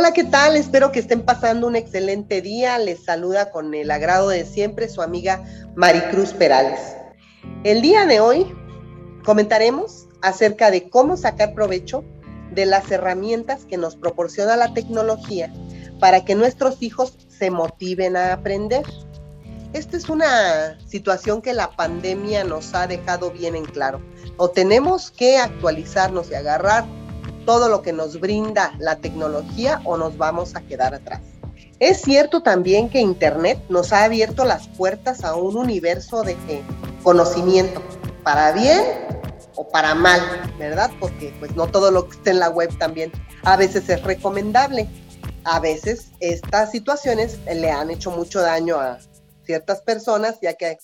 Hola, ¿qué tal? Espero que estén pasando un excelente día. Les saluda con el agrado de siempre su amiga Maricruz Perales. El día de hoy comentaremos acerca de cómo sacar provecho de las herramientas que nos proporciona la tecnología para que nuestros hijos se motiven a aprender. Esta es una situación que la pandemia nos ha dejado bien en claro. O tenemos que actualizarnos y agarrar todo lo que nos brinda la tecnología o nos vamos a quedar atrás. Es cierto también que Internet nos ha abierto las puertas a un universo de conocimiento, para bien o para mal, ¿verdad? Porque pues no todo lo que está en la web también a veces es recomendable. A veces estas situaciones le han hecho mucho daño a ciertas personas, ya que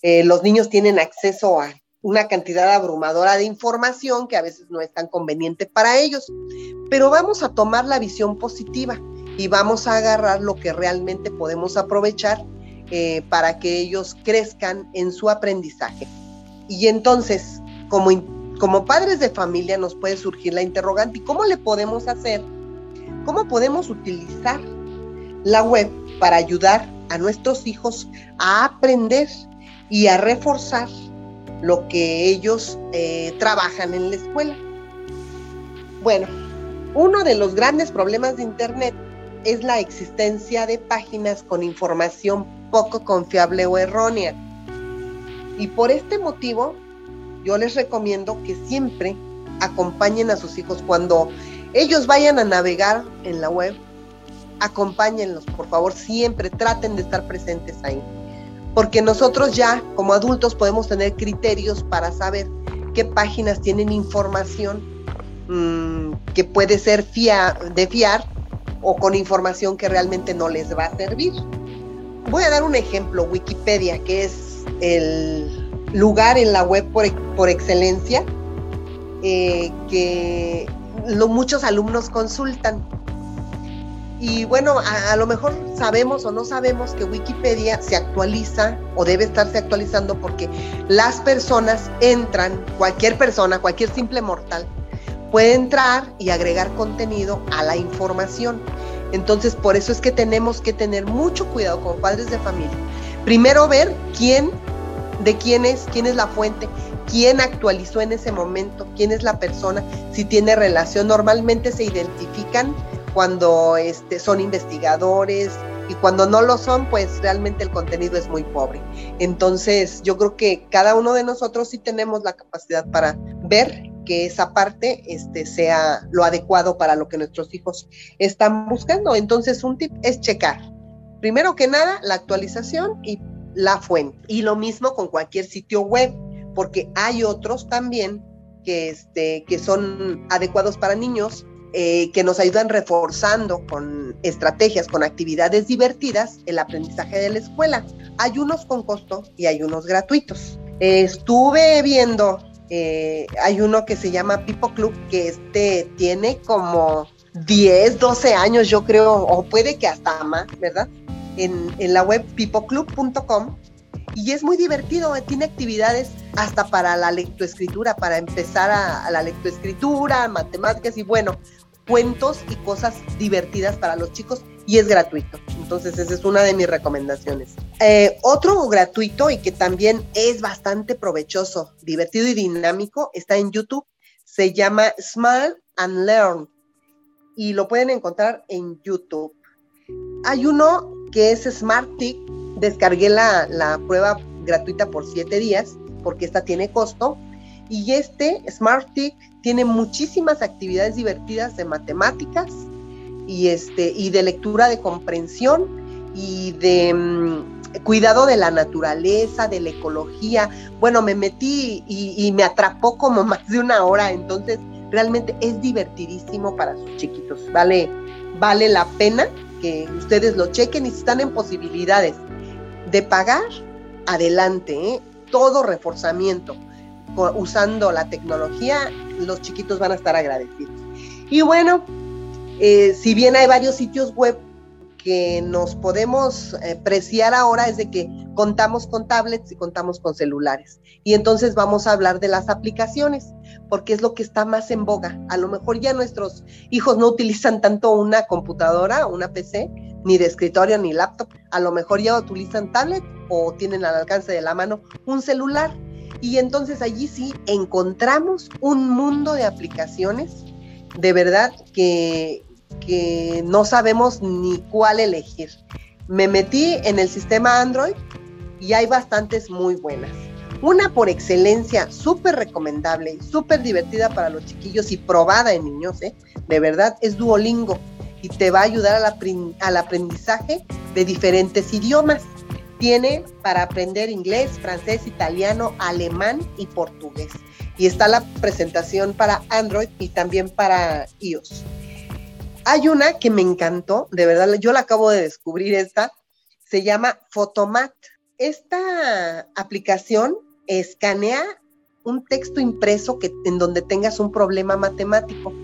eh, los niños tienen acceso a una cantidad abrumadora de información que a veces no es tan conveniente para ellos. Pero vamos a tomar la visión positiva y vamos a agarrar lo que realmente podemos aprovechar eh, para que ellos crezcan en su aprendizaje. Y entonces, como, como padres de familia nos puede surgir la interrogante, ¿y cómo le podemos hacer? ¿Cómo podemos utilizar la web para ayudar a nuestros hijos a aprender y a reforzar lo que ellos eh, trabajan en la escuela. Bueno, uno de los grandes problemas de Internet es la existencia de páginas con información poco confiable o errónea. Y por este motivo, yo les recomiendo que siempre acompañen a sus hijos cuando ellos vayan a navegar en la web. Acompáñenlos, por favor, siempre traten de estar presentes ahí porque nosotros ya como adultos podemos tener criterios para saber qué páginas tienen información mm, que puede ser de fiar o con información que realmente no les va a servir. Voy a dar un ejemplo, Wikipedia, que es el lugar en la web por, excelencia eh, que muchos alumnos consultan y bueno, a, lo mejor sabemos o no sabemos que Wikipedia se actualiza o debe estarse actualizando porque las personas entran, cualquier persona, cualquier simple mortal, puede entrar y agregar contenido a la información. Entonces, por eso es que tenemos que tener mucho cuidado como padres de familia. Primero ver quién, de quién es, quién es la fuente, quién actualizó en ese momento, quién es la persona, si tiene relación. Normalmente se identifican cuando este, son investigadores y cuando no lo son, pues realmente el contenido es muy pobre. Entonces, yo creo que cada uno de nosotros sí tenemos la capacidad para ver que esa parte este, sea lo adecuado para lo que nuestros hijos están buscando. Entonces, un tip es checar. Primero que nada, la actualización y la fuente. Y lo mismo con cualquier sitio web, porque hay otros también que, este, que son adecuados para niños, eh, que nos ayudan reforzando con estrategias, con actividades divertidas el aprendizaje de la escuela. Hay unos con costo y hay unos gratuitos. estuve viendo, eh, hay uno que se llama Pipo Club, que este tiene como 10, 12 años, yo creo, o puede que hasta más, ¿verdad? En, la web pipoclub.com y es muy divertido, tiene actividades hasta para la lectoescritura, para empezar a, la lectoescritura, matemáticas y bueno, cuentos y cosas divertidas para los chicos y es gratuito. Entonces, esa es una de mis recomendaciones. Eh, otro gratuito y que también es bastante provechoso, divertido y dinámico está en YouTube. Se llama Smile and Learn y lo pueden encontrar en YouTube. Hay uno que es Smart Tick. Descargué la, la prueba gratuita por siete días porque esta tiene costo. Y este Smart Tick tiene muchísimas actividades divertidas de matemáticas y, este, y de lectura de comprensión y de mm, cuidado de la naturaleza, de la ecología. Bueno, me metí y, me atrapó como más de una hora, entonces realmente es divertidísimo para sus chiquitos. Vale, vale la pena que ustedes lo chequen y si están en posibilidades de pagar, adelante, ¿eh? todo reforzamiento usando la tecnología, los chiquitos van a estar agradecidos. Y bueno, eh, si bien hay varios sitios web que nos podemos eh, preciar ahora, es de que contamos con tablets y contamos con celulares. Y entonces vamos a hablar de las aplicaciones, porque es lo que está más en boga. A lo mejor ya nuestros hijos no utilizan tanto una computadora, una PC, ni de escritorio ni laptop. A lo mejor ya utilizan tablet o tienen al alcance de la mano un celular. Y entonces allí sí encontramos un mundo de aplicaciones de verdad que, que no sabemos ni cuál elegir. Me metí en el sistema Android y hay bastantes muy buenas. Una por excelencia, súper recomendable, súper divertida para los chiquillos y probada en niños, ¿eh? de verdad, es Duolingo y te va a ayudar al aprendizaje de diferentes idiomas. Tiene para aprender inglés, francés, italiano, alemán y portugués. Y está la presentación para Android y también para iOS. Hay una que me encantó, de verdad, yo la acabo de descubrir esta, se llama Photomat. Esta aplicación escanea un texto impreso que, en donde tengas un problema matemático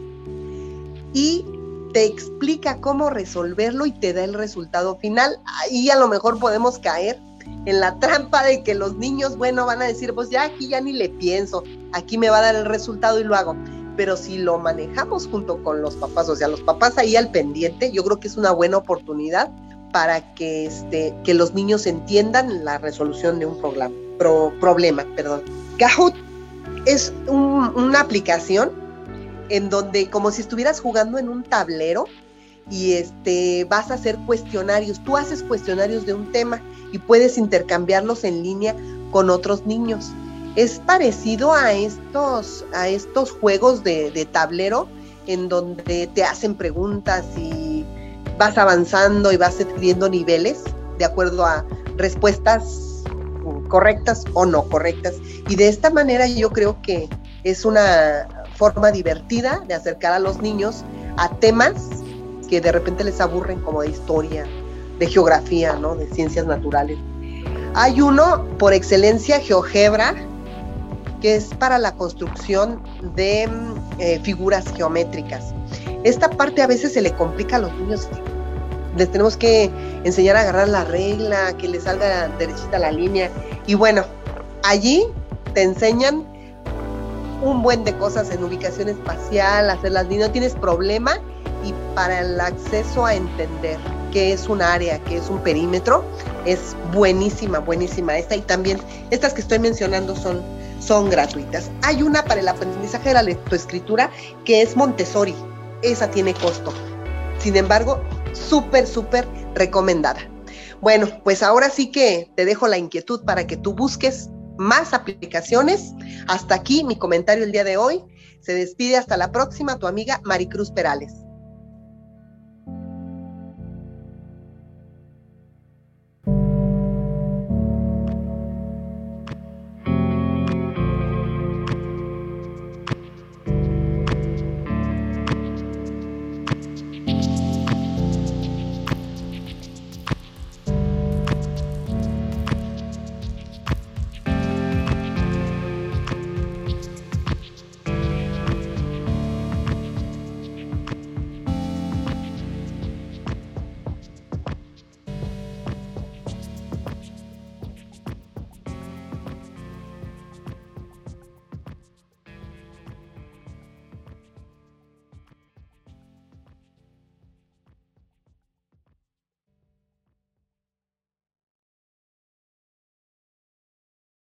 y te explica cómo resolverlo y te da el resultado final. Ahí a lo mejor podemos caer en la trampa de que los niños, bueno, van a decir, pues ya aquí ya ni le pienso, aquí me va a dar el resultado y lo hago. Pero si lo manejamos junto con los papás, o sea, los papás ahí al pendiente, yo creo que es una buena oportunidad para que, este, que los niños entiendan la resolución de un problema. problema perdón. Kahoot es una aplicación en donde como si estuvieras jugando en un tablero y este, vas a hacer cuestionarios. Tú haces cuestionarios de un tema y puedes intercambiarlos en línea con otros niños. Es parecido a estos, a estos juegos de, de tablero en donde te hacen preguntas y vas avanzando y vas adquiriendo niveles de acuerdo a respuestas correctas o no correctas. Y de esta manera yo creo que es una forma divertida de acercar a los niños a temas que de repente les aburren como de historia, de geografía, ¿no? de ciencias naturales. Hay uno por excelencia, GeoGebra, que es para la construcción de eh, figuras geométricas. Esta parte a veces se le complica a los niños les tenemos que enseñar a agarrar la regla, que les salga derechita la línea. Y bueno, allí te enseñan un buen de cosas en ubicación espacial, hacer las líneas, no tienes problema. Y para el acceso a entender qué es un área, qué es un perímetro, es buenísima, buenísima esta. Y también estas que estoy mencionando son, son gratuitas. Hay una para el aprendizaje de la lectoescritura que es Montessori. Esa tiene costo. Sin embargo, súper, súper recomendada. Bueno, pues ahora sí que te dejo la inquietud para que tú busques más aplicaciones. Hasta aquí mi comentario el día de hoy. Se despide hasta la próxima tu amiga Maricruz Perales.